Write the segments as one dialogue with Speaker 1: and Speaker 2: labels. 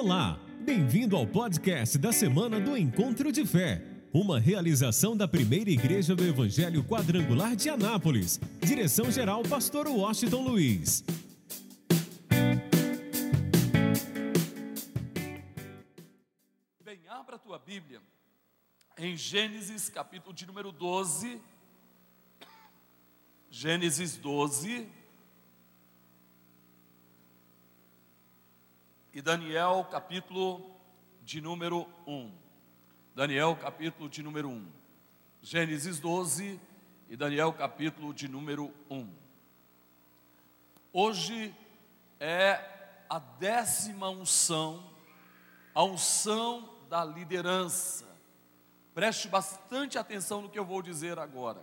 Speaker 1: Olá, bem-vindo ao podcast da semana do Encontro de Fé, uma realização da primeira igreja do Evangelho Quadrangular de Anápolis. Direção-geral, Pastor Washington Luiz.
Speaker 2: Bem, abra a tua Bíblia em Gênesis, capítulo de número 12. Gênesis 12. E Daniel, capítulo de número 1. Daniel, capítulo de número 1. Gênesis 12 e Daniel, capítulo de número 1. Hoje é a décima unção, a unção da liderança. Preste bastante atenção no que eu vou dizer agora.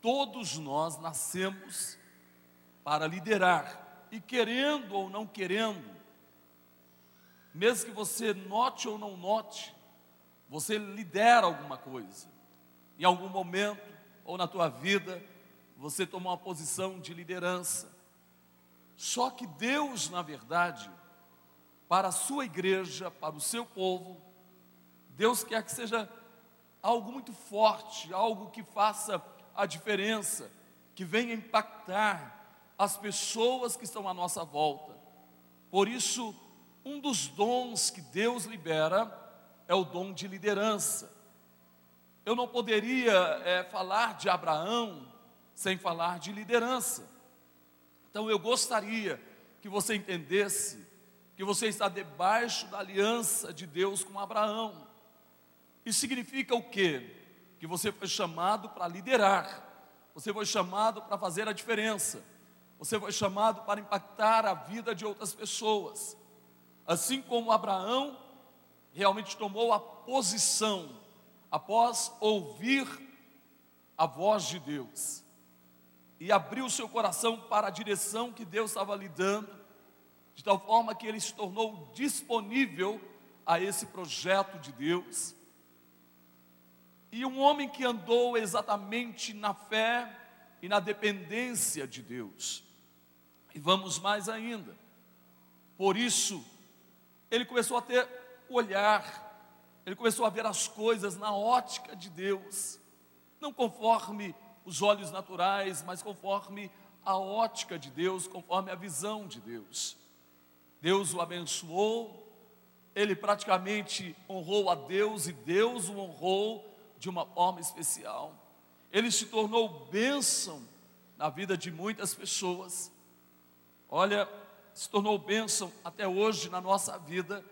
Speaker 2: Todos nós nascemos para liderar, e querendo ou não querendo, mesmo que você note ou não note, você lidera alguma coisa. Em algum momento ou na tua vida, você tomou uma posição de liderança. Só que Deus, na verdade, para a sua igreja, para o seu povo, Deus quer que seja algo muito forte, algo que faça a diferença, que venha impactar as pessoas que estão à nossa volta. Por isso, um dos dons que Deus libera é o dom de liderança. Eu não poderia é, falar de Abraão sem falar de liderança. Então eu gostaria que você entendesse que você está debaixo da aliança de Deus com Abraão. Isso significa o quê? Que você foi chamado para liderar, você foi chamado para fazer a diferença, você foi chamado para impactar a vida de outras pessoas. Assim como Abraão realmente tomou a posição após ouvir a voz de Deus e abriu seu coração para a direção que Deus estava lhe dando, de tal forma que ele se tornou disponível a esse projeto de Deus. E um homem que andou exatamente na fé e na dependência de Deus. E vamos mais ainda. Por isso, ele começou a ter olhar, ele começou a ver as coisas na ótica de Deus, não conforme os olhos naturais, mas conforme a ótica de Deus, conforme a visão de Deus. Deus o abençoou, ele praticamente honrou a Deus e Deus o honrou de uma forma especial. Ele se tornou bênção na vida de muitas pessoas. Olha, se tornou bênção até hoje na nossa vida.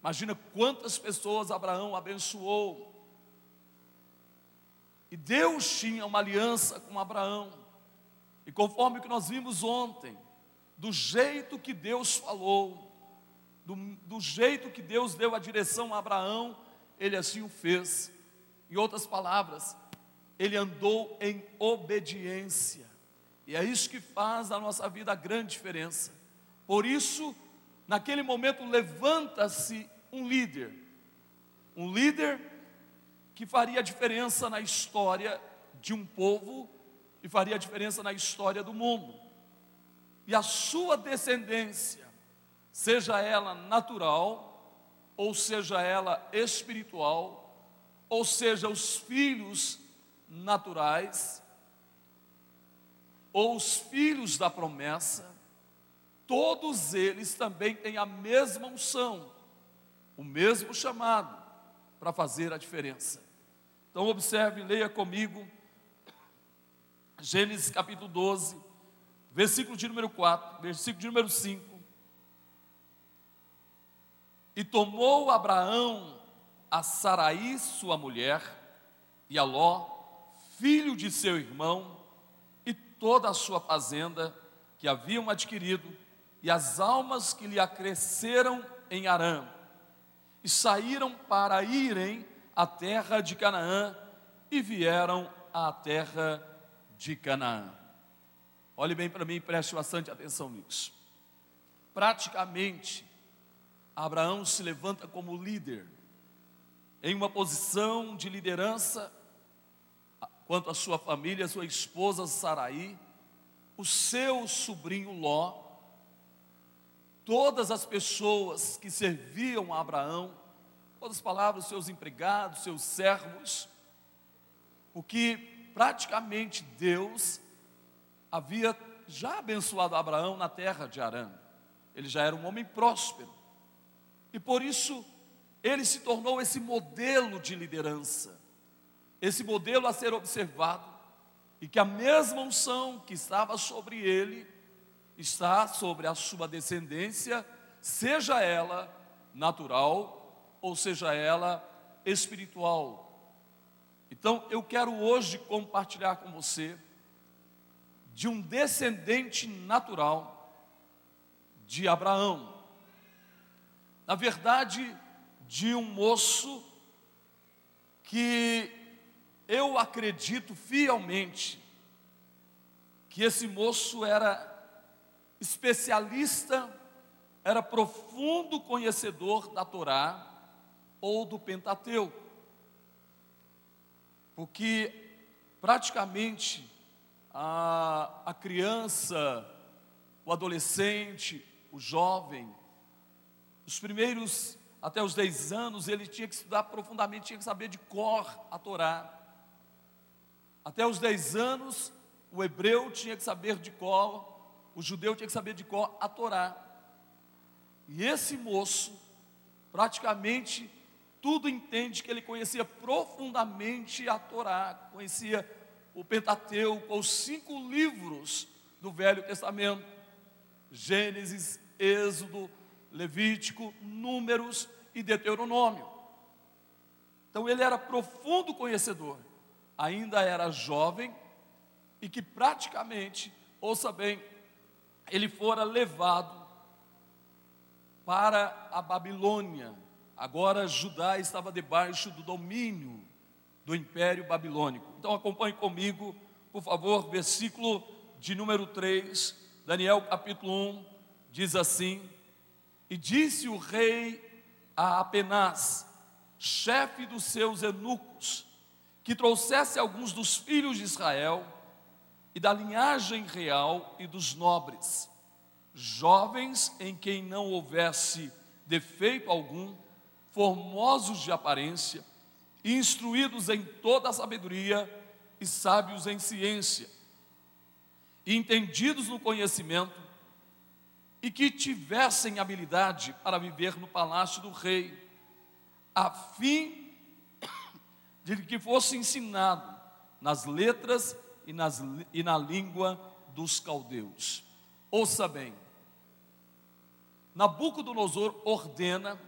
Speaker 2: Imagina quantas pessoas Abraão abençoou. E Deus tinha uma aliança com Abraão. E conforme o que nós vimos ontem, do jeito que Deus falou, do, do jeito que Deus deu a direção a Abraão, ele assim o fez. Em outras palavras, ele andou em obediência. E é isso que faz na nossa vida a grande diferença. Por isso, naquele momento, levanta-se um líder. Um líder que faria diferença na história de um povo e faria diferença na história do mundo e a sua descendência, seja ela natural, ou seja ela espiritual, ou seja, os filhos naturais, ou os filhos da promessa, todos eles também têm a mesma unção, o mesmo chamado para fazer a diferença. Então observe, leia comigo Gênesis capítulo 12, versículo de número 4, versículo de número 5. E tomou Abraão a Saraí, sua mulher, e a Ló, filho de seu irmão, e toda a sua fazenda que haviam adquirido, e as almas que lhe acresceram em Arã, e saíram para irem à terra de Canaã, e vieram à terra de Canaã. Olhe bem para mim e preste bastante atenção nisso. Praticamente, Abraão se levanta como líder, em uma posição de liderança, quanto à sua família, sua esposa Saraí, o seu sobrinho Ló, todas as pessoas que serviam a Abraão, outras palavras, seus empregados, seus servos, porque praticamente Deus havia já abençoado Abraão na terra de Arã. Ele já era um homem próspero. E por isso ele se tornou esse modelo de liderança, esse modelo a ser observado, e que a mesma unção que estava sobre ele está sobre a sua descendência, seja ela natural ou seja ela espiritual. Então eu quero hoje compartilhar com você de um descendente natural de Abraão. Na verdade, de um moço que eu acredito fielmente que esse moço era especialista, era profundo conhecedor da Torá ou do Pentateuco, porque praticamente a, a criança, o adolescente, o jovem, os primeiros até os 10 anos, ele tinha que estudar profundamente, tinha que saber de cor a Torá. Até os 10 anos, o hebreu tinha que saber de cor o judeu tinha que saber de cor a Torá. E esse moço, praticamente tudo entende que ele conhecia profundamente a Torá, conhecia o Pentateuco, os cinco livros do Velho Testamento: Gênesis, Êxodo, Levítico, Números e Deuteronômio. Então ele era profundo conhecedor, ainda era jovem e que praticamente, ouça bem, ele fora levado para a Babilônia. Agora Judá estava debaixo do domínio do Império Babilônico. Então acompanhe comigo, por favor, versículo de número 3, Daniel capítulo 1, diz assim: E disse o rei a Apenas, chefe dos seus eunucos, que trouxesse alguns dos filhos de Israel e da linhagem real e dos nobres, jovens em quem não houvesse defeito algum, formosos de aparência, instruídos em toda a sabedoria e sábios em ciência, entendidos no conhecimento, e que tivessem habilidade para viver no palácio do rei, a fim de que fosse ensinado nas letras e, nas, e na língua dos caldeus. Ouça bem, Nabucodonosor ordena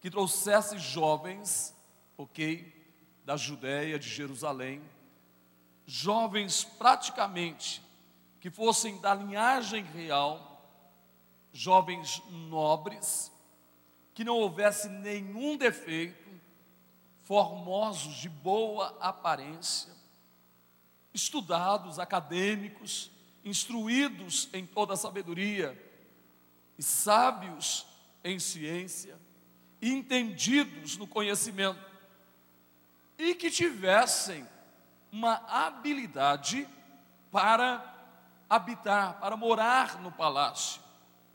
Speaker 2: que trouxesse jovens, ok, da Judéia, de Jerusalém, jovens praticamente que fossem da linhagem real, jovens nobres, que não houvesse nenhum defeito, formosos, de boa aparência, estudados, acadêmicos, instruídos em toda a sabedoria e sábios em ciência, entendidos no conhecimento e que tivessem uma habilidade para habitar, para morar no palácio.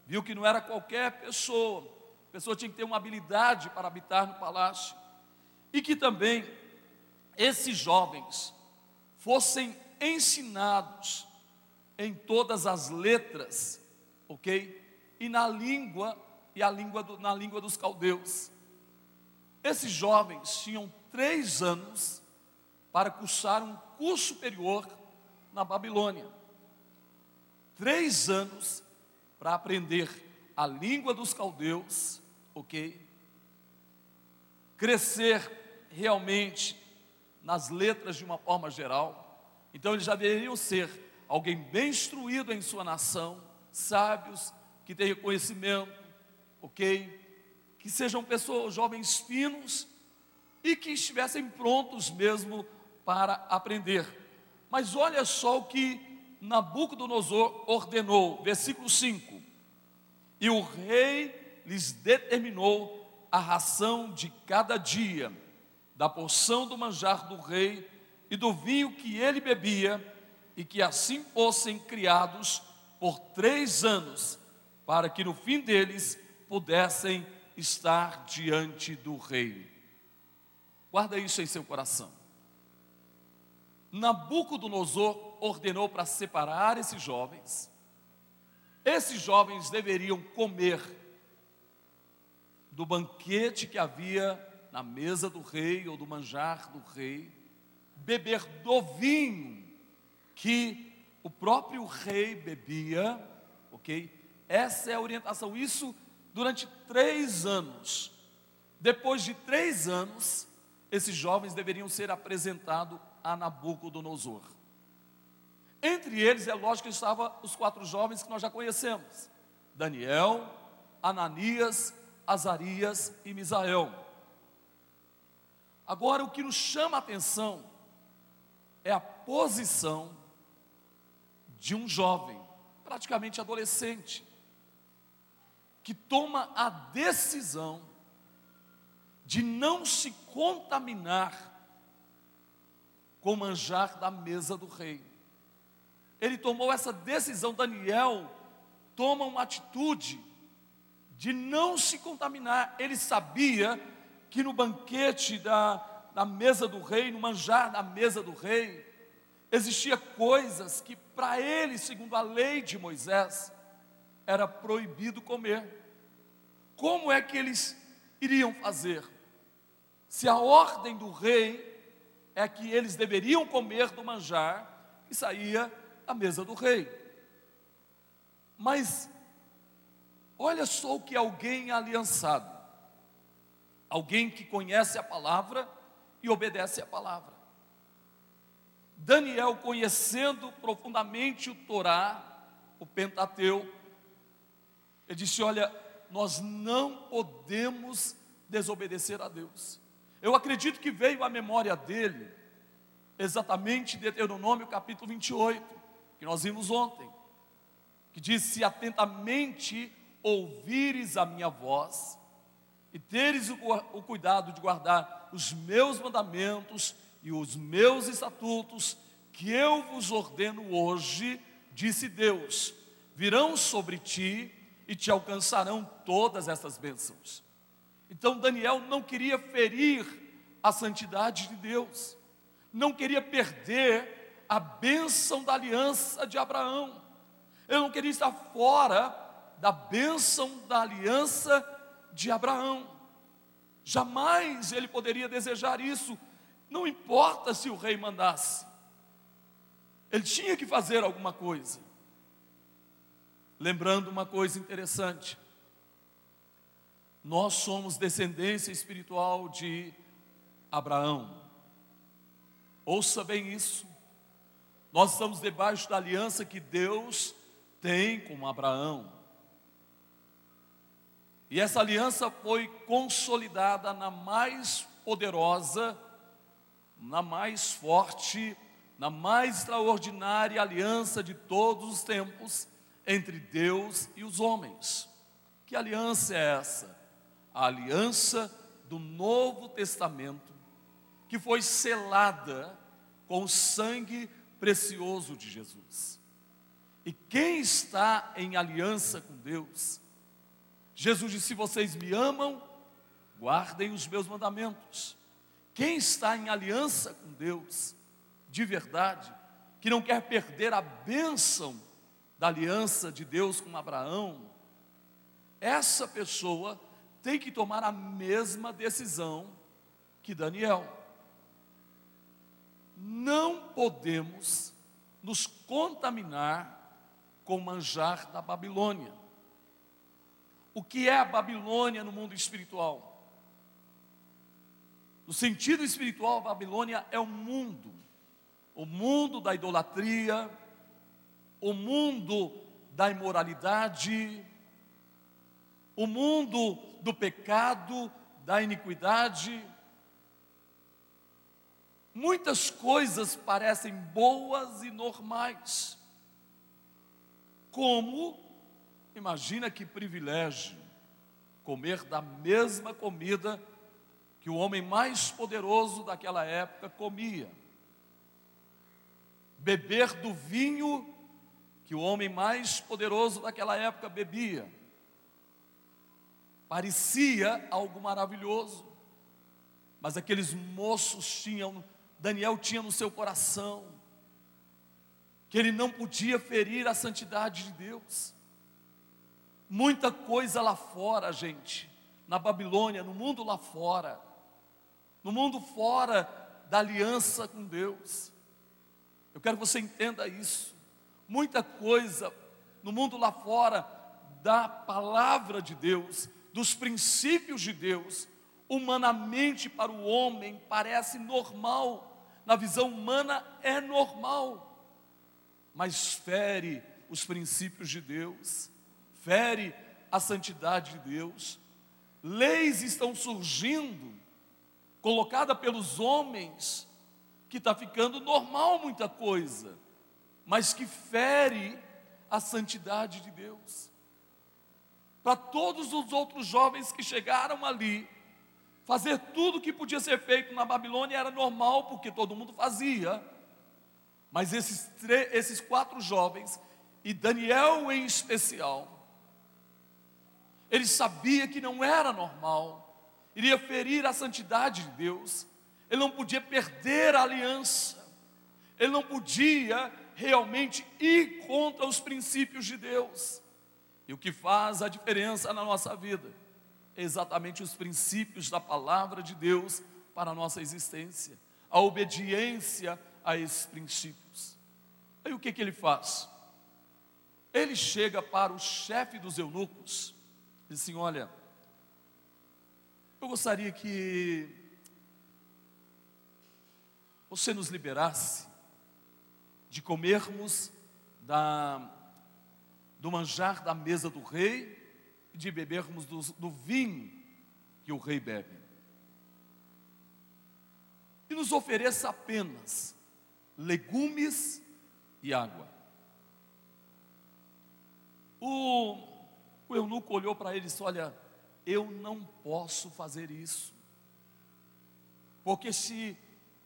Speaker 2: Viu que não era qualquer pessoa, a pessoa tinha que ter uma habilidade para habitar no palácio. E que também esses jovens fossem ensinados em todas as letras, ok? E na língua, e a língua do, na língua dos caldeus. Esses jovens tinham três anos para cursar um curso superior na Babilônia. Três anos para aprender a língua dos caldeus, ok? Crescer realmente nas letras de uma forma geral. Então eles já deveriam ser alguém bem instruído em sua nação, sábios, que tenham conhecimento, ok? Que sejam pessoas, jovens finos e que estivessem prontos mesmo para aprender. Mas olha só o que Nabucodonosor ordenou, versículo 5: E o rei lhes determinou a ração de cada dia da porção do manjar do rei e do vinho que ele bebia, e que assim fossem criados por três anos, para que no fim deles pudessem estar diante do rei. Guarda isso em seu coração. Nabucodonosor ordenou para separar esses jovens. Esses jovens deveriam comer do banquete que havia na mesa do rei ou do manjar do rei, beber do vinho que o próprio rei bebia, ok? Essa é a orientação. Isso durante três anos. Depois de três anos, esses jovens deveriam ser apresentados a Nabucodonosor. Entre eles, é lógico que estavam os quatro jovens que nós já conhecemos: Daniel, Ananias, Azarias e Misael. Agora, o que nos chama a atenção é a posição de um jovem, praticamente adolescente, que toma a decisão de não se contaminar com o manjar da mesa do rei. Ele tomou essa decisão, Daniel toma uma atitude de não se contaminar. Ele sabia que no banquete da, na mesa do rei, no manjar da mesa do rei, existia coisas que para ele, segundo a lei de Moisés, era proibido comer. Como é que eles iriam fazer? Se a ordem do rei é que eles deveriam comer do manjar que saía da mesa do rei. Mas olha só o que alguém aliançado, alguém que conhece a palavra e obedece a palavra. Daniel, conhecendo profundamente o Torá, o Pentateu, ele disse: Olha, nós não podemos desobedecer a Deus. Eu acredito que veio à memória dele, exatamente Deuteronômio capítulo 28, que nós vimos ontem, que diz: Se atentamente ouvires a minha voz, e teres o, o cuidado de guardar os meus mandamentos e os meus estatutos, que eu vos ordeno hoje, disse Deus, virão sobre ti e te alcançarão todas essas bênçãos. Então Daniel não queria ferir a santidade de Deus, não queria perder a bênção da aliança de Abraão, ele não queria estar fora da bênção da aliança de Abraão. Jamais ele poderia desejar isso, não importa se o rei mandasse, ele tinha que fazer alguma coisa. Lembrando uma coisa interessante, nós somos descendência espiritual de Abraão. Ouça bem isso. Nós estamos debaixo da aliança que Deus tem com Abraão. E essa aliança foi consolidada na mais poderosa, na mais forte, na mais extraordinária aliança de todos os tempos entre Deus e os homens. Que aliança é essa? A aliança do Novo Testamento, que foi selada com o sangue precioso de Jesus. E quem está em aliança com Deus, Jesus disse: Se vocês me amam, guardem os meus mandamentos. Quem está em aliança com Deus, de verdade, que não quer perder a bênção da aliança de Deus com Abraão, essa pessoa tem que tomar a mesma decisão que Daniel. Não podemos nos contaminar com o manjar da Babilônia. O que é a Babilônia no mundo espiritual? No sentido espiritual, a Babilônia é o mundo, o mundo da idolatria, o mundo da imoralidade, o mundo do pecado, da iniquidade. Muitas coisas parecem boas e normais, como, imagina que privilégio, comer da mesma comida que o homem mais poderoso daquela época comia, beber do vinho que o homem mais poderoso daquela época bebia. Parecia algo maravilhoso, mas aqueles moços tinham, Daniel tinha no seu coração, que ele não podia ferir a santidade de Deus. Muita coisa lá fora, gente, na Babilônia, no mundo lá fora, no mundo fora da aliança com Deus. Eu quero que você entenda isso. Muita coisa no mundo lá fora da palavra de Deus, dos princípios de Deus, humanamente para o homem parece normal, na visão humana é normal, mas fere os princípios de Deus, fere a santidade de Deus. Leis estão surgindo, colocada pelos homens, que está ficando normal muita coisa, mas que fere a santidade de Deus. Para todos os outros jovens que chegaram ali, fazer tudo que podia ser feito na Babilônia era normal, porque todo mundo fazia. Mas esses, esses quatro jovens, e Daniel em especial, ele sabia que não era normal, iria ferir a santidade de Deus, ele não podia perder a aliança, ele não podia realmente ir contra os princípios de Deus. E o que faz a diferença na nossa vida é exatamente os princípios da palavra de Deus para a nossa existência, a obediência a esses princípios. Aí o que, que ele faz? Ele chega para o chefe dos eunucos diz assim: Olha, eu gostaria que você nos liberasse de comermos da, do manjar da mesa do rei e de bebermos do, do vinho que o rei bebe. E nos ofereça apenas legumes e água. O, eunuco olhou para ele e disse: Olha, eu não posso fazer isso, porque se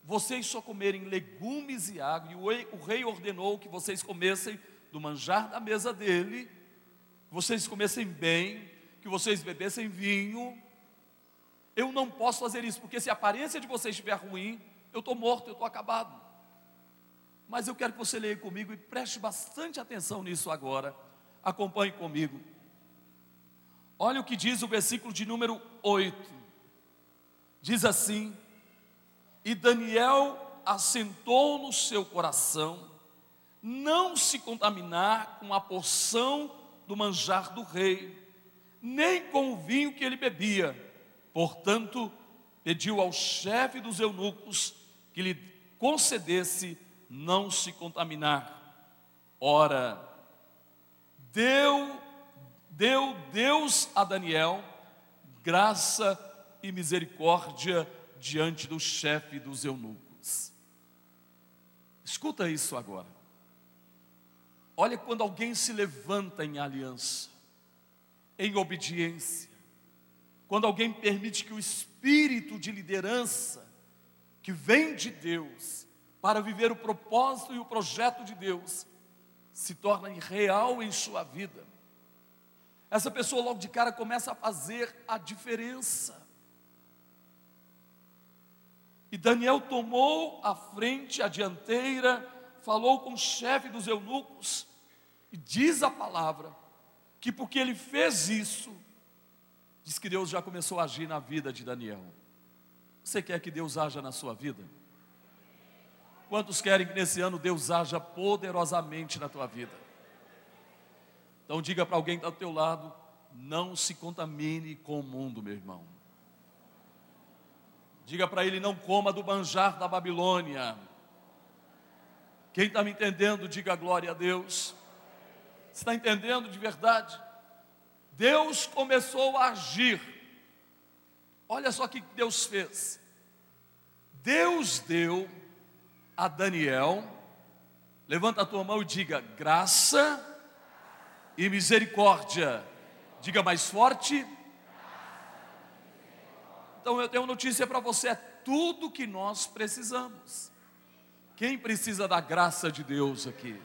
Speaker 2: vocês só comerem legumes e água, e o rei ordenou que vocês comessem do manjar da mesa dele, que vocês comessem bem, que vocês bebessem vinho. Eu não posso fazer isso, porque se a aparência de vocês estiver ruim, eu estou morto, eu estou acabado. Mas eu quero que você leia comigo e preste bastante atenção nisso agora. Acompanhe comigo. Olha o que diz o versículo de número 8. Diz assim: e Daniel assentou no seu coração não se contaminar com a porção do manjar do rei, nem com o vinho que ele bebia. Portanto, pediu ao chefe dos eunucos que lhe concedesse não se contaminar. Ora, deu, deu Deus a Daniel graça e misericórdia diante do chefe dos eunucos. Escuta isso agora. Olha quando alguém se levanta em aliança, em obediência, quando alguém permite que o espírito de liderança que vem de Deus para viver o propósito e o projeto de Deus se torna real em sua vida. Essa pessoa logo de cara começa a fazer a diferença. E Daniel tomou a frente, a dianteira, falou com o chefe dos eunucos, e diz a palavra que porque ele fez isso, diz que Deus já começou a agir na vida de Daniel. Você quer que Deus haja na sua vida? Quantos querem que nesse ano Deus haja poderosamente na tua vida? Então diga para alguém que está do teu lado, não se contamine com o mundo, meu irmão. Diga para ele: não coma do manjar da Babilônia. Quem está me entendendo, diga glória a Deus. Você está entendendo de verdade? Deus começou a agir. Olha só o que Deus fez. Deus deu a Daniel, levanta a tua mão e diga graça e misericórdia. Diga mais forte então eu tenho notícia para você: é tudo que nós precisamos. Quem precisa da graça de Deus aqui?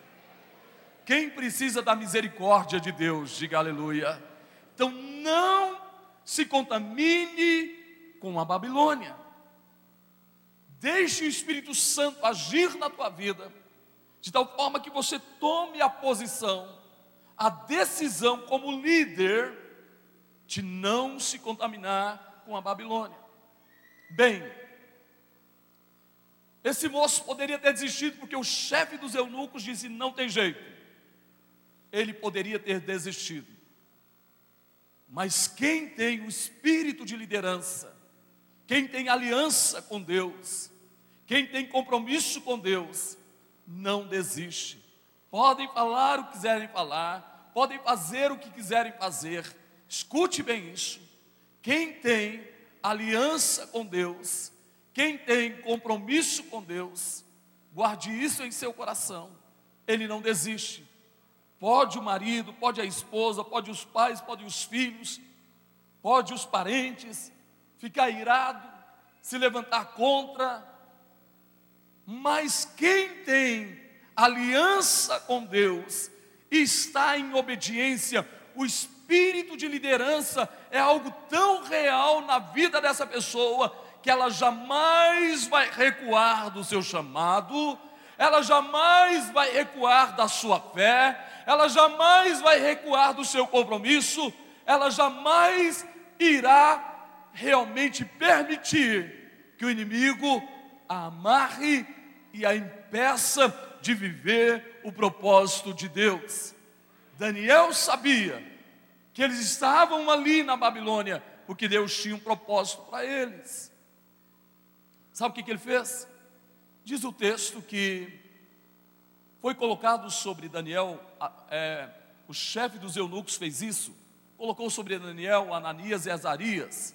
Speaker 2: Quem precisa da misericórdia de Deus, diga aleluia. Então não se contamine com a Babilônia. Deixe o Espírito Santo agir na tua vida, de tal forma que você tome a posição, a decisão como líder, de não se contaminar com a Babilônia. Bem, esse moço poderia ter desistido porque o chefe dos eunucos disse: não tem jeito. Ele poderia ter desistido. Mas quem tem o espírito de liderança, quem tem aliança com Deus, quem tem compromisso com Deus, não desiste. Podem falar o que quiserem falar, podem fazer o que quiserem fazer. Escute bem isso. Quem tem aliança com Deus, quem tem compromisso com Deus, guarde isso em seu coração. Ele não desiste. Pode o marido, pode a esposa, pode os pais, pode os filhos, pode os parentes ficar irado, se levantar contra, mas quem tem aliança com Deus está em obediência, o espírito de liderança é algo tão real na vida dessa pessoa que ela jamais vai recuar do seu chamado, ela jamais vai recuar da sua fé, ela jamais vai recuar do seu compromisso, ela jamais irá realmente permitir que o inimigo a amarre e a impeça de viver o propósito de Deus. Daniel sabia que eles estavam ali na Babilônia porque Deus tinha um propósito para eles. Sabe o que, que ele fez? Diz o texto que foi colocado sobre Daniel, é, o chefe dos eunucos fez isso, colocou sobre Daniel, Ananias e Azarias,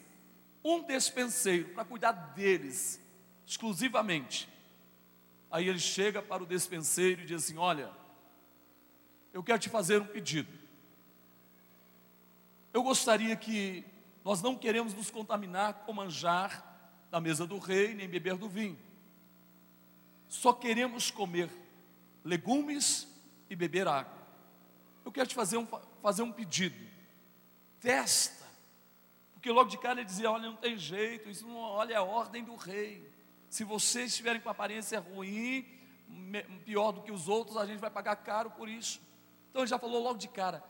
Speaker 2: um despenseiro para cuidar deles exclusivamente. Aí ele chega para o despenseiro e diz assim: Olha, eu quero te fazer um pedido. Eu gostaria que nós não queremos nos contaminar com manjar da mesa do rei, nem beber do vinho. Só queremos comer legumes e beber água. Eu quero te fazer um, fazer um pedido. Testa. Porque logo de cara ele dizia: olha, não tem jeito, isso não, olha é a ordem do rei. Se vocês estiverem com aparência ruim, pior do que os outros, a gente vai pagar caro por isso. Então ele já falou logo de cara: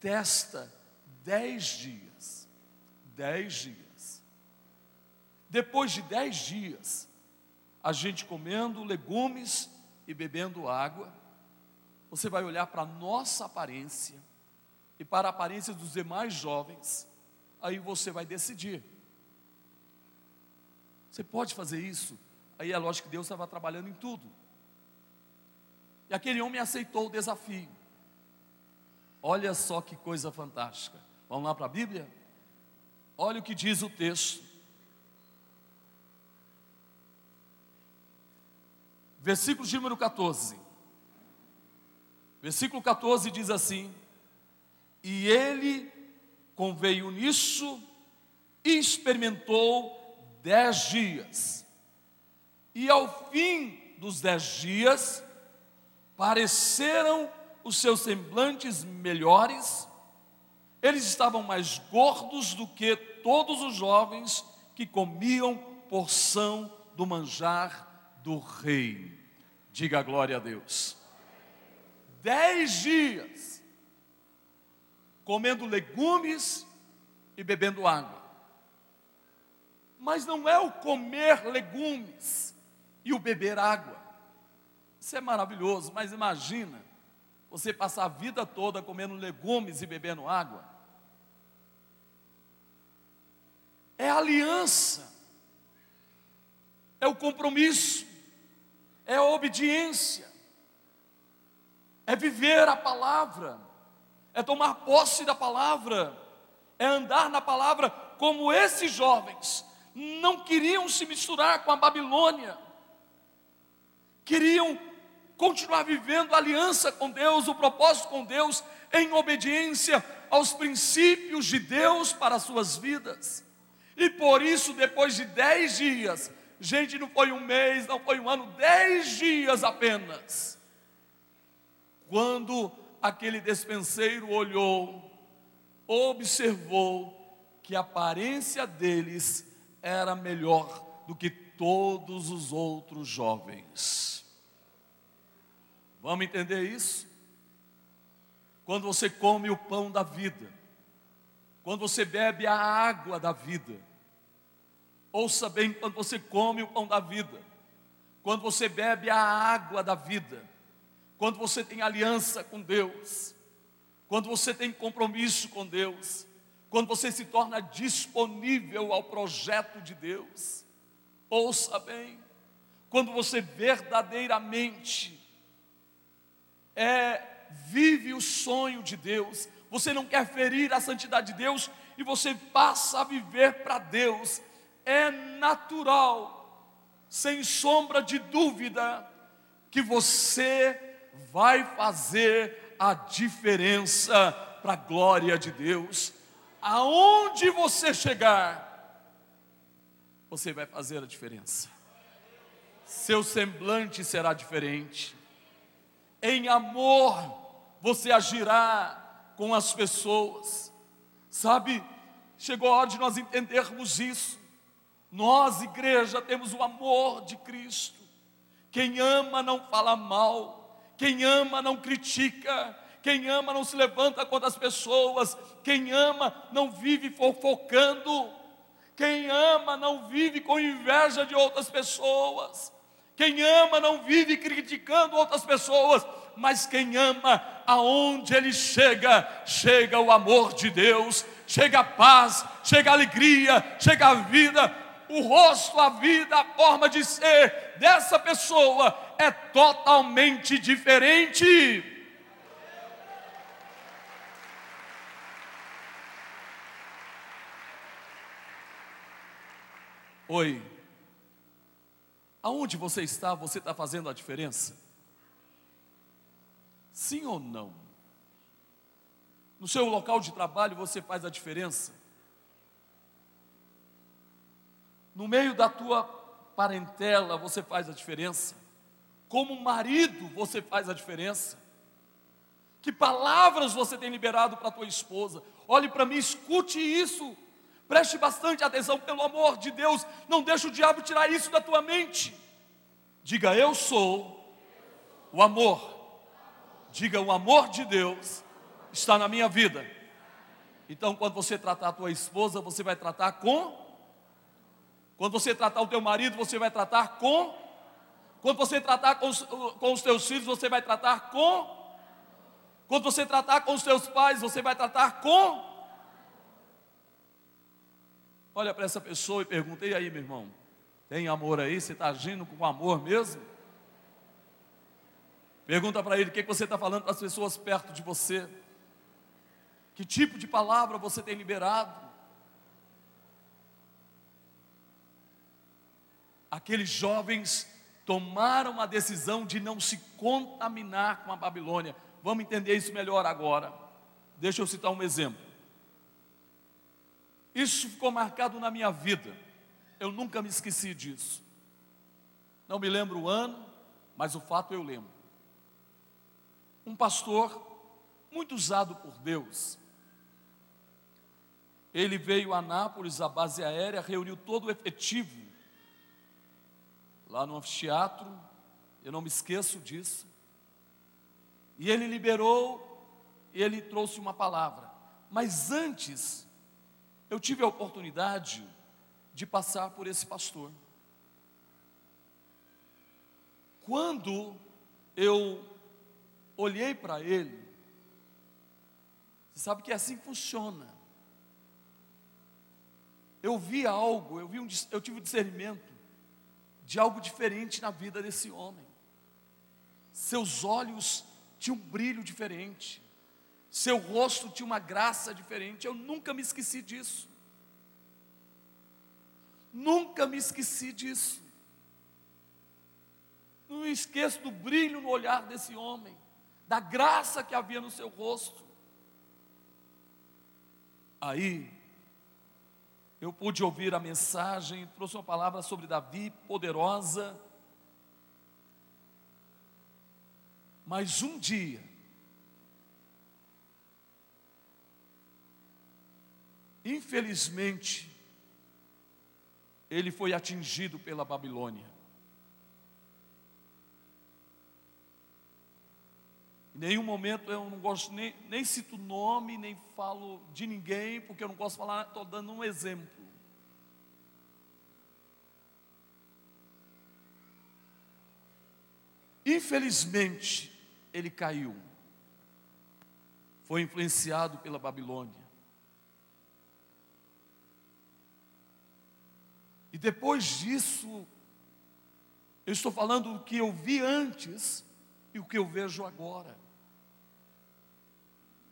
Speaker 2: testa dez dias. Dez dias. Depois de dez dias, a gente comendo legumes e bebendo água, você vai olhar para a nossa aparência e para a aparência dos demais jovens, aí você vai decidir você pode fazer isso? Aí é lógico que Deus estava trabalhando em tudo. E aquele homem aceitou o desafio. Olha só que coisa fantástica. Vamos lá para a Bíblia? Olha o que diz o texto. Versículo de número 14. Versículo 14 diz assim: E ele conveio nisso e experimentou dez dias. E ao fim dos dez dias, pareceram os seus semblantes melhores, eles estavam mais gordos do que todos os jovens que comiam porção do manjar do rei. Diga glória a Deus. Dez dias comendo legumes e bebendo água. Mas não é o comer legumes e o beber água. Isso é maravilhoso, mas imagina você passar a vida toda comendo legumes e bebendo água. É aliança, é o compromisso, é a obediência, é viver a palavra, é tomar posse da palavra, é andar na palavra como esses jovens não queriam se misturar com a Babilônia, queriam continuar vivendo a aliança com Deus, o propósito com Deus, em obediência aos princípios de Deus para as suas vidas. E por isso, depois de dez dias, gente, não foi um mês, não foi um ano, dez dias apenas. quando aquele despenseiro olhou, observou que a aparência deles era melhor do que todos os outros jovens. Vamos entender isso? Quando você come o pão da vida, quando você bebe a água da vida, ouça bem, quando você come o pão da vida, quando você bebe a água da vida, quando você tem aliança com Deus, quando você tem compromisso com Deus, quando você se torna disponível ao projeto de Deus, ouça bem, quando você verdadeiramente é, vive o sonho de Deus, você não quer ferir a santidade de Deus e você passa a viver para Deus, é natural sem sombra de dúvida, que você vai fazer a diferença para a glória de Deus. Aonde você chegar, você vai fazer a diferença. Seu semblante será diferente. Em amor, você agirá com as pessoas. Sabe, chegou a hora de nós entendermos isso. Nós, igreja, temos o amor de Cristo. Quem ama não fala mal, quem ama não critica, quem ama não se levanta contra as pessoas, quem ama não vive fofocando, quem ama não vive com inveja de outras pessoas, quem ama não vive criticando outras pessoas, mas quem ama, aonde ele chega, chega o amor de Deus, chega a paz, chega a alegria, chega a vida, o rosto, a vida, a forma de ser dessa pessoa é totalmente diferente. Oi, aonde você está, você está fazendo a diferença? Sim ou não? No seu local de trabalho você faz a diferença? No meio da tua parentela você faz a diferença. Como marido você faz a diferença. Que palavras você tem liberado para tua esposa? Olhe para mim, escute isso. Preste bastante atenção, pelo amor de Deus. Não deixe o diabo tirar isso da tua mente. Diga, eu sou o amor. Diga, o amor de Deus está na minha vida. Então, quando você tratar a tua esposa, você vai tratar com quando você tratar o teu marido, você vai tratar com. Quando você tratar com os, com os teus filhos, você vai tratar com. Quando você tratar com os teus pais, você vai tratar com. Olha para essa pessoa e pergunta: e aí, meu irmão? Tem amor aí? Você está agindo com amor mesmo? Pergunta para ele o que você está falando para as pessoas perto de você. Que tipo de palavra você tem liberado? aqueles jovens tomaram a decisão de não se contaminar com a Babilônia. Vamos entender isso melhor agora. Deixa eu citar um exemplo. Isso ficou marcado na minha vida. Eu nunca me esqueci disso. Não me lembro o ano, mas o fato eu lembro. Um pastor muito usado por Deus. Ele veio a Nápoles, a base aérea, reuniu todo o efetivo lá no anfiteatro, eu não me esqueço disso. E ele liberou, ele trouxe uma palavra. Mas antes, eu tive a oportunidade de passar por esse pastor. Quando eu olhei para ele, você sabe que é assim funciona. Eu vi algo, eu, vi um, eu tive um discernimento de algo diferente na vida desse homem. Seus olhos tinham um brilho diferente, seu rosto tinha uma graça diferente. Eu nunca me esqueci disso. Nunca me esqueci disso. Não me esqueço do brilho no olhar desse homem, da graça que havia no seu rosto. Aí, eu pude ouvir a mensagem, trouxe uma palavra sobre Davi, poderosa. Mas um dia, infelizmente, ele foi atingido pela Babilônia. Em nenhum momento eu não gosto, nem, nem cito nome, nem falo de ninguém, porque eu não posso falar, estou dando um exemplo. Infelizmente, ele caiu, foi influenciado pela Babilônia. E depois disso, eu estou falando o que eu vi antes e o que eu vejo agora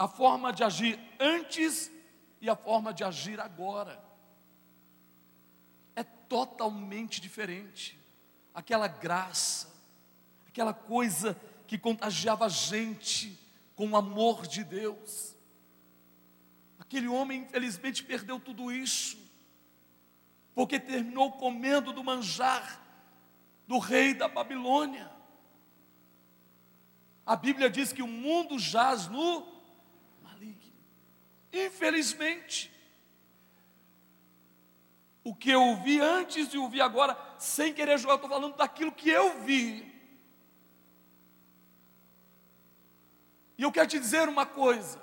Speaker 2: a forma de agir antes e a forma de agir agora. É totalmente diferente. Aquela graça, aquela coisa que contagiava a gente com o amor de Deus. Aquele homem, infelizmente, perdeu tudo isso, porque terminou comendo do manjar do rei da Babilônia. A Bíblia diz que o mundo jaz no Infelizmente, o que eu vi antes e o vi agora, sem querer jogar, estou falando daquilo que eu vi. E eu quero te dizer uma coisa: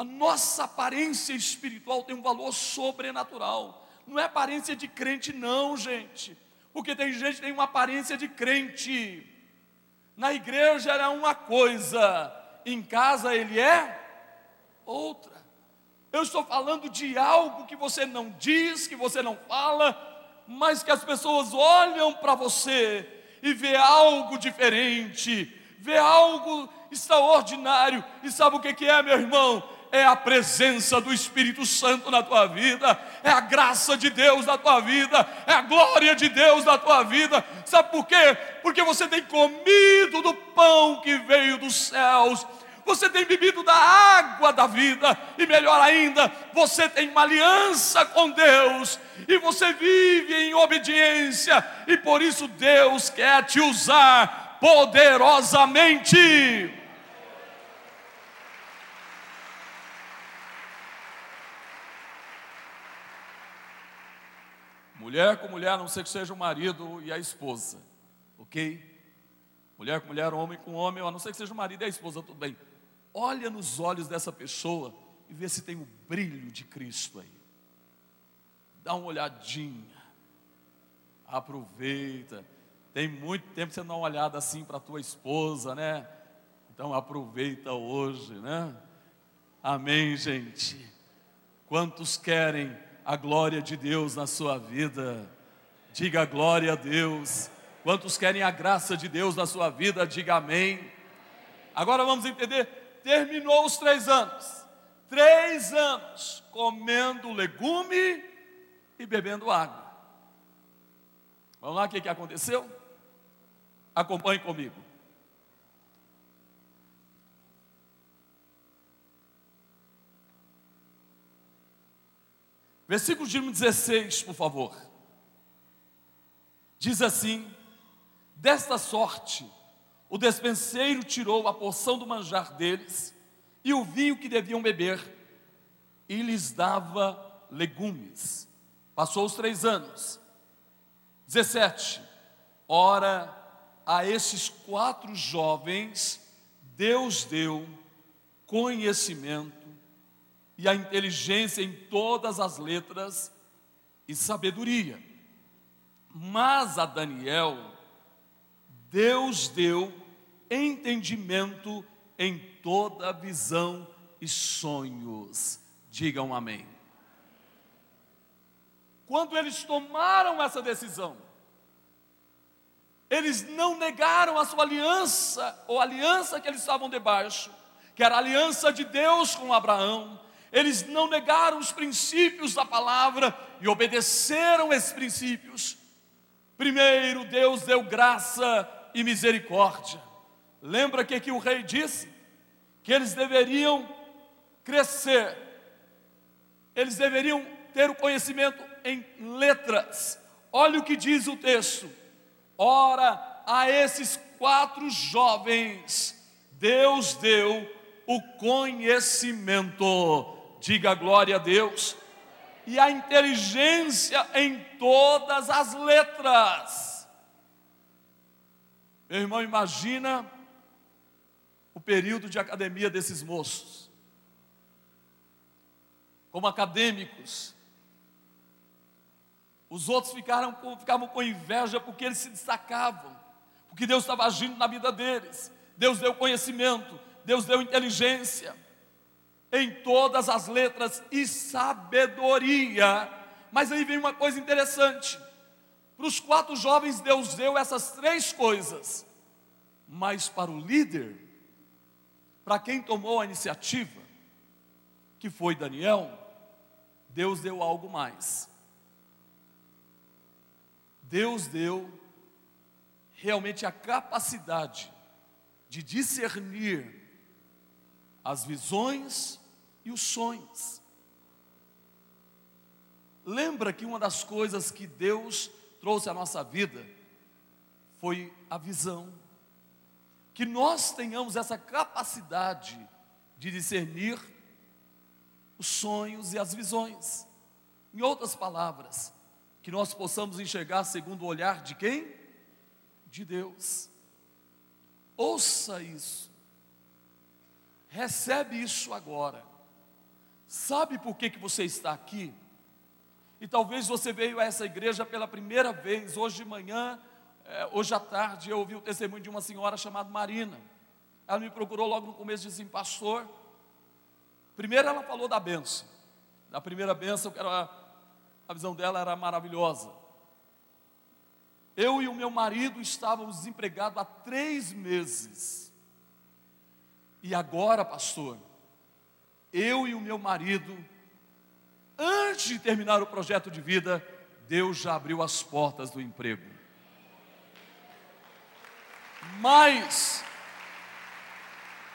Speaker 2: a nossa aparência espiritual tem um valor sobrenatural, não é aparência de crente, não, gente, porque tem gente que tem uma aparência de crente, na igreja era uma coisa, em casa ele é outra. Eu estou falando de algo que você não diz, que você não fala, mas que as pessoas olham para você e vê algo diferente, vê algo extraordinário. E sabe o que é, meu irmão? É a presença do Espírito Santo na tua vida, é a graça de Deus na tua vida, é a glória de Deus na tua vida. Sabe por quê? Porque você tem comido do pão que veio dos céus você tem bebido da água da vida, e melhor ainda, você tem uma aliança com Deus, e você vive em obediência, e por isso Deus quer te usar poderosamente. Mulher com mulher, a não ser que seja o marido e a esposa, ok? Mulher com mulher, homem com homem, a não ser que seja o marido e a esposa, tudo bem olha nos olhos dessa pessoa e vê se tem o brilho de Cristo aí. Dá uma olhadinha. Aproveita. Tem muito tempo que você não dá uma olhada assim para a tua esposa, né? Então aproveita hoje, né? Amém, gente. Quantos querem a glória de Deus na sua vida? Diga glória a Deus. Quantos querem a graça de Deus na sua vida? Diga amém. Agora vamos entender terminou os três anos. Três anos comendo legume e bebendo água. Vamos lá, o que, que aconteceu? Acompanhe comigo. Versículo de 16, por favor. Diz assim: Desta sorte, o despenseiro tirou a porção do manjar deles e o vinho que deviam beber e lhes dava legumes. Passou os três anos. 17. Ora, a esses quatro jovens, Deus deu conhecimento e a inteligência em todas as letras e sabedoria. Mas a Daniel, Deus deu entendimento em toda visão e sonhos. Digam amém. Quando eles tomaram essa decisão, eles não negaram a sua aliança, ou aliança que eles estavam debaixo, que era a aliança de Deus com Abraão. Eles não negaram os princípios da palavra e obedeceram esses princípios. Primeiro, Deus deu graça e misericórdia. Lembra que, que o rei disse? Que eles deveriam crescer, eles deveriam ter o conhecimento em letras. Olha o que diz o texto. Ora, a esses quatro jovens, Deus deu o conhecimento. Diga glória a Deus. E a inteligência em todas as letras. Meu irmão, imagina o período de academia desses moços. Como acadêmicos, os outros ficaram com, ficavam com inveja porque eles se destacavam, porque Deus estava agindo na vida deles. Deus deu conhecimento, Deus deu inteligência em todas as letras e sabedoria. Mas aí vem uma coisa interessante: para os quatro jovens, Deus deu essas três coisas, mas para o líder, para quem tomou a iniciativa, que foi Daniel, Deus deu algo mais. Deus deu realmente a capacidade de discernir as visões e os sonhos. Lembra que uma das coisas que Deus trouxe à nossa vida foi a visão. Que nós tenhamos essa capacidade de discernir os sonhos e as visões. Em outras palavras, que nós possamos enxergar segundo o olhar de quem? De Deus. Ouça isso. Recebe isso agora. Sabe por que, que você está aqui? E talvez você veio a essa igreja pela primeira vez, hoje de manhã, é, hoje à tarde, eu ouvi o testemunho de uma senhora chamada Marina. Ela me procurou logo no começo e disse assim, pastor. Primeiro ela falou da benção. Da primeira benção, era, a visão dela era maravilhosa. Eu e o meu marido estávamos desempregados há três meses. E agora, pastor, eu e o meu marido, antes de terminar o projeto de vida, Deus já abriu as portas do emprego. Mas,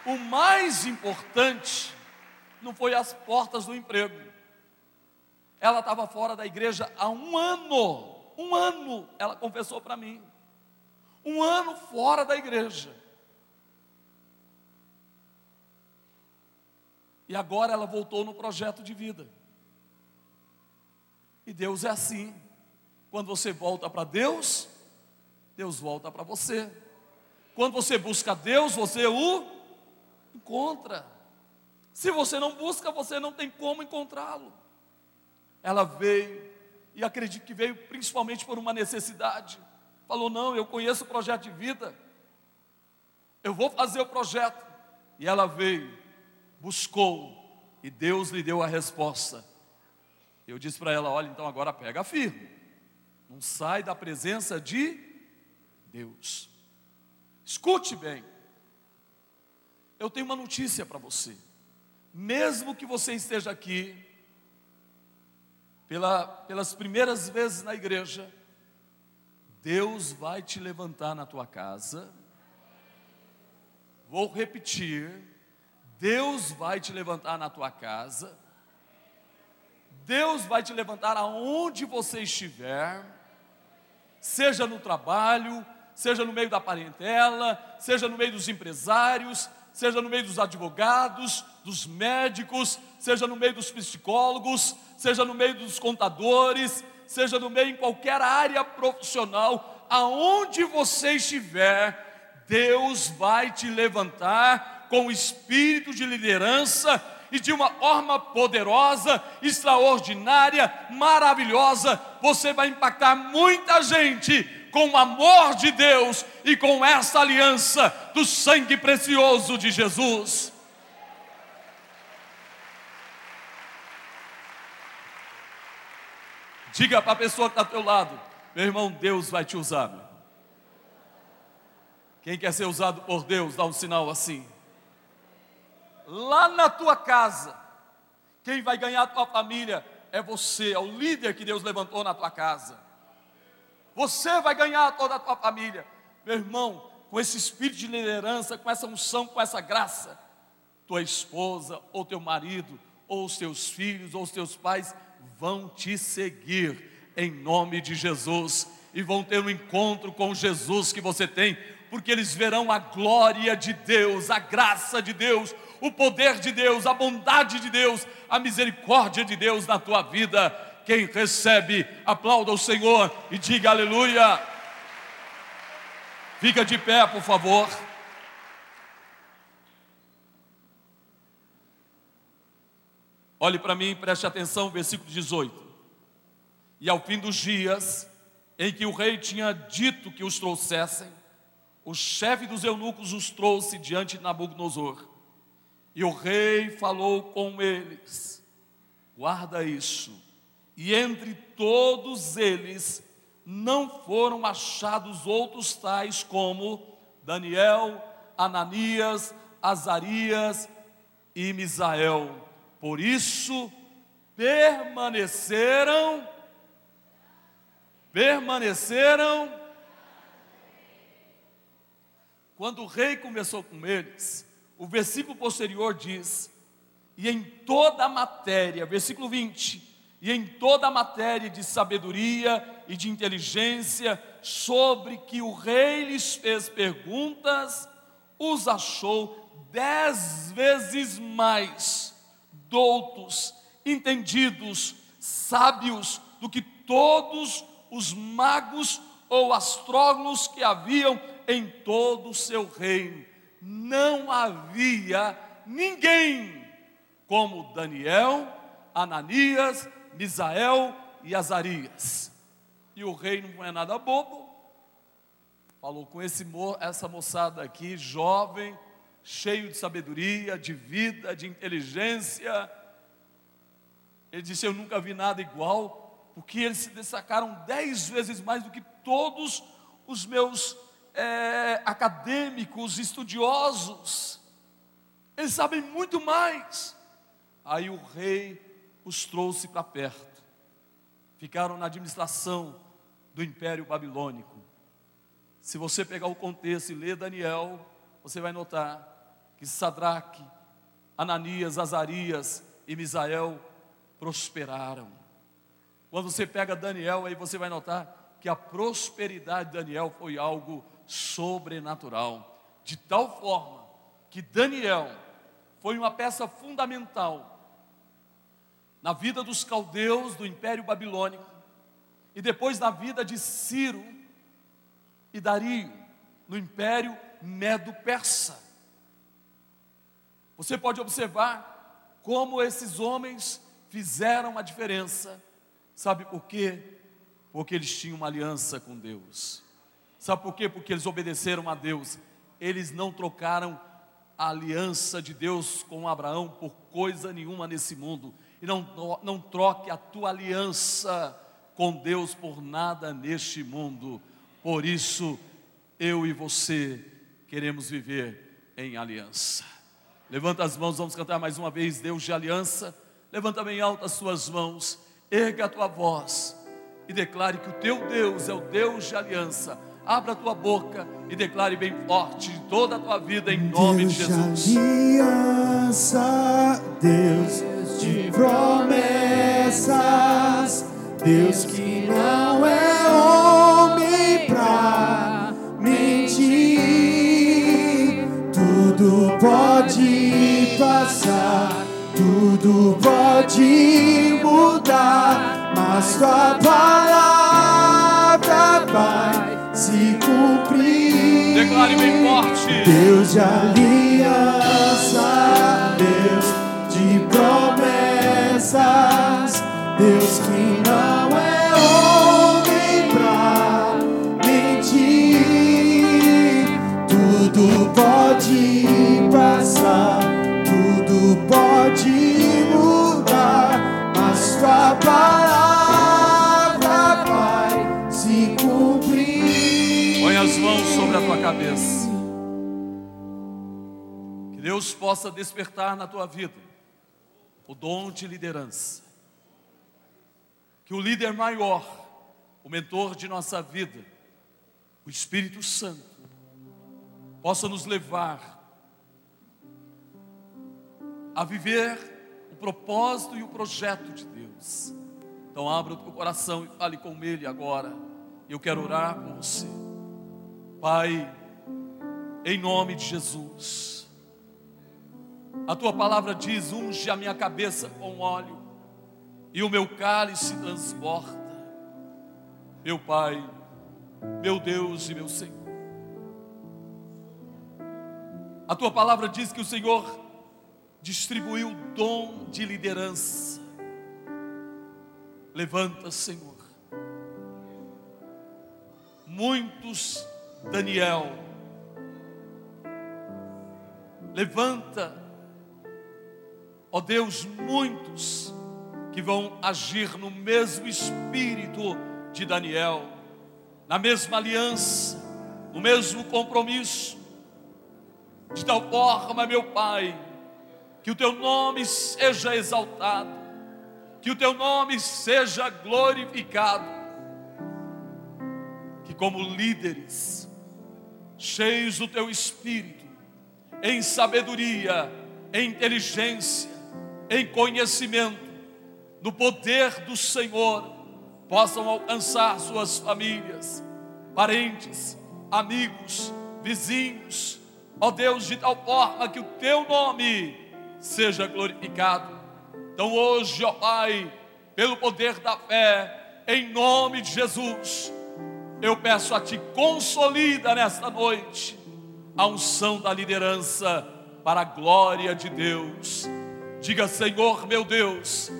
Speaker 2: o mais importante não foi as portas do emprego. Ela estava fora da igreja há um ano um ano, ela confessou para mim. Um ano fora da igreja. E agora ela voltou no projeto de vida. E Deus é assim. Quando você volta para Deus, Deus volta para você. Quando você busca Deus, você o encontra. Se você não busca, você não tem como encontrá-lo. Ela veio e acredito que veio principalmente por uma necessidade. Falou: Não, eu conheço o projeto de vida, eu vou fazer o projeto. E ela veio, buscou, e Deus lhe deu a resposta. Eu disse para ela: Olha, então agora pega firme, não sai da presença de Deus. Escute bem, eu tenho uma notícia para você. Mesmo que você esteja aqui pela, pelas primeiras vezes na igreja, Deus vai te levantar na tua casa. Vou repetir: Deus vai te levantar na tua casa. Deus vai te levantar aonde você estiver, seja no trabalho, seja no meio da parentela, seja no meio dos empresários, seja no meio dos advogados, dos médicos, seja no meio dos psicólogos, seja no meio dos contadores, seja no meio em qualquer área profissional, aonde você estiver, Deus vai te levantar com o espírito de liderança e de uma forma poderosa, extraordinária, maravilhosa. Você vai impactar muita gente com o amor de Deus e com essa aliança do sangue precioso de Jesus. Diga para a pessoa que está ao teu lado, meu irmão, Deus vai te usar. Meu. Quem quer ser usado por Deus, dá um sinal assim. Lá na tua casa, quem vai ganhar a tua família é você, é o líder que Deus levantou na tua casa. Você vai ganhar toda a tua família. Meu irmão, com esse espírito de liderança, com essa unção, com essa graça, tua esposa, ou teu marido, ou os teus filhos, ou os teus pais vão te seguir em nome de Jesus e vão ter um encontro com Jesus que você tem, porque eles verão a glória de Deus, a graça de Deus, o poder de Deus, a bondade de Deus, a misericórdia de Deus na tua vida. Quem recebe, aplauda o Senhor e diga aleluia. Fica de pé, por favor. Olhe para mim, preste atenção, versículo 18. E ao fim dos dias, em que o rei tinha dito que os trouxessem, o chefe dos eunucos os trouxe diante de Nabucodonosor. E o rei falou com eles: guarda isso. E entre todos eles não foram achados outros tais como Daniel, Ananias, Azarias e Misael. Por isso permaneceram permaneceram. Quando o rei conversou com eles, o versículo posterior diz: e em toda a matéria, versículo 20, e em toda a matéria de sabedoria e de inteligência, sobre que o rei lhes fez perguntas, os achou dez vezes mais doutos, entendidos, sábios do que todos os magos ou astrólogos que haviam em todo o seu reino. Não havia ninguém como Daniel, Ananias, Misael e Azarias. E o rei não é nada bobo. Falou com esse, essa moçada aqui, jovem, cheio de sabedoria, de vida, de inteligência. Ele disse: Eu nunca vi nada igual porque eles se destacaram dez vezes mais do que todos os meus é, acadêmicos, estudiosos. Eles sabem muito mais. Aí o rei os trouxe para perto. Ficaram na administração do Império Babilônico. Se você pegar o contexto e ler Daniel, você vai notar que Sadraque, Ananias, Azarias e Misael prosperaram. Quando você pega Daniel, aí você vai notar que a prosperidade de Daniel foi algo sobrenatural, de tal forma que Daniel foi uma peça fundamental na vida dos caldeus do Império Babilônico e depois na vida de Ciro e Dario no Império Medo-Persa. Você pode observar como esses homens fizeram a diferença Sabe por quê? Porque eles tinham uma aliança com Deus. Sabe por quê? Porque eles obedeceram a Deus. Eles não trocaram a aliança de Deus com Abraão por coisa nenhuma nesse mundo. E não, não troque a tua aliança com Deus por nada neste mundo. Por isso, eu e você queremos viver em aliança. Levanta as mãos, vamos cantar mais uma vez, Deus de aliança. Levanta bem alto as suas mãos erga a tua voz e declare que o teu Deus é o Deus de aliança. Abra a tua boca e declare bem forte de toda a tua vida em nome
Speaker 3: Deus
Speaker 2: de Jesus.
Speaker 3: De aliança, Deus de promessas, Deus que não é homem pra mentir. Tudo pode passar, tudo pode mudar, mas tua palavra vai se cumprir.
Speaker 2: Declare bem forte.
Speaker 3: Deus de aliança, Deus de promessas, Deus que não é homem pra mentir. Tudo pode passar, tudo pode mudar, mas tua palavra
Speaker 2: Que Deus possa despertar na tua vida o dom de liderança. Que o líder maior, o mentor de nossa vida, o Espírito Santo, possa nos levar a viver o propósito e o projeto de Deus. Então abra o teu coração e fale com Ele agora. Eu quero orar por você. Pai, em nome de Jesus, A tua palavra diz: unge a minha cabeça com óleo, e o meu cálice transborda. Meu Pai, meu Deus e meu Senhor. A tua palavra diz que o Senhor distribuiu o dom de liderança. Levanta, Senhor. Muitos, Daniel, levanta, ó Deus, muitos que vão agir no mesmo espírito de Daniel, na mesma aliança, no mesmo compromisso, de tal forma, meu Pai, que o teu nome seja exaltado, que o teu nome seja glorificado, que como líderes, cheios do teu espírito, em sabedoria, em inteligência, em conhecimento, no poder do Senhor, possam alcançar suas famílias, parentes, amigos, vizinhos, ó Deus, de tal forma que o teu nome seja glorificado. Então hoje, ó Pai, pelo poder da fé, em nome de Jesus, eu peço a Ti, consolida nesta noite a unção da liderança para a glória de Deus. Diga, Senhor meu Deus,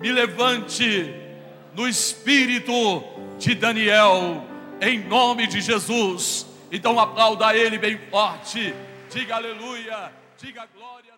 Speaker 2: me levante no espírito de Daniel, em nome de Jesus. Então aplauda Ele bem forte, diga aleluia, diga glória.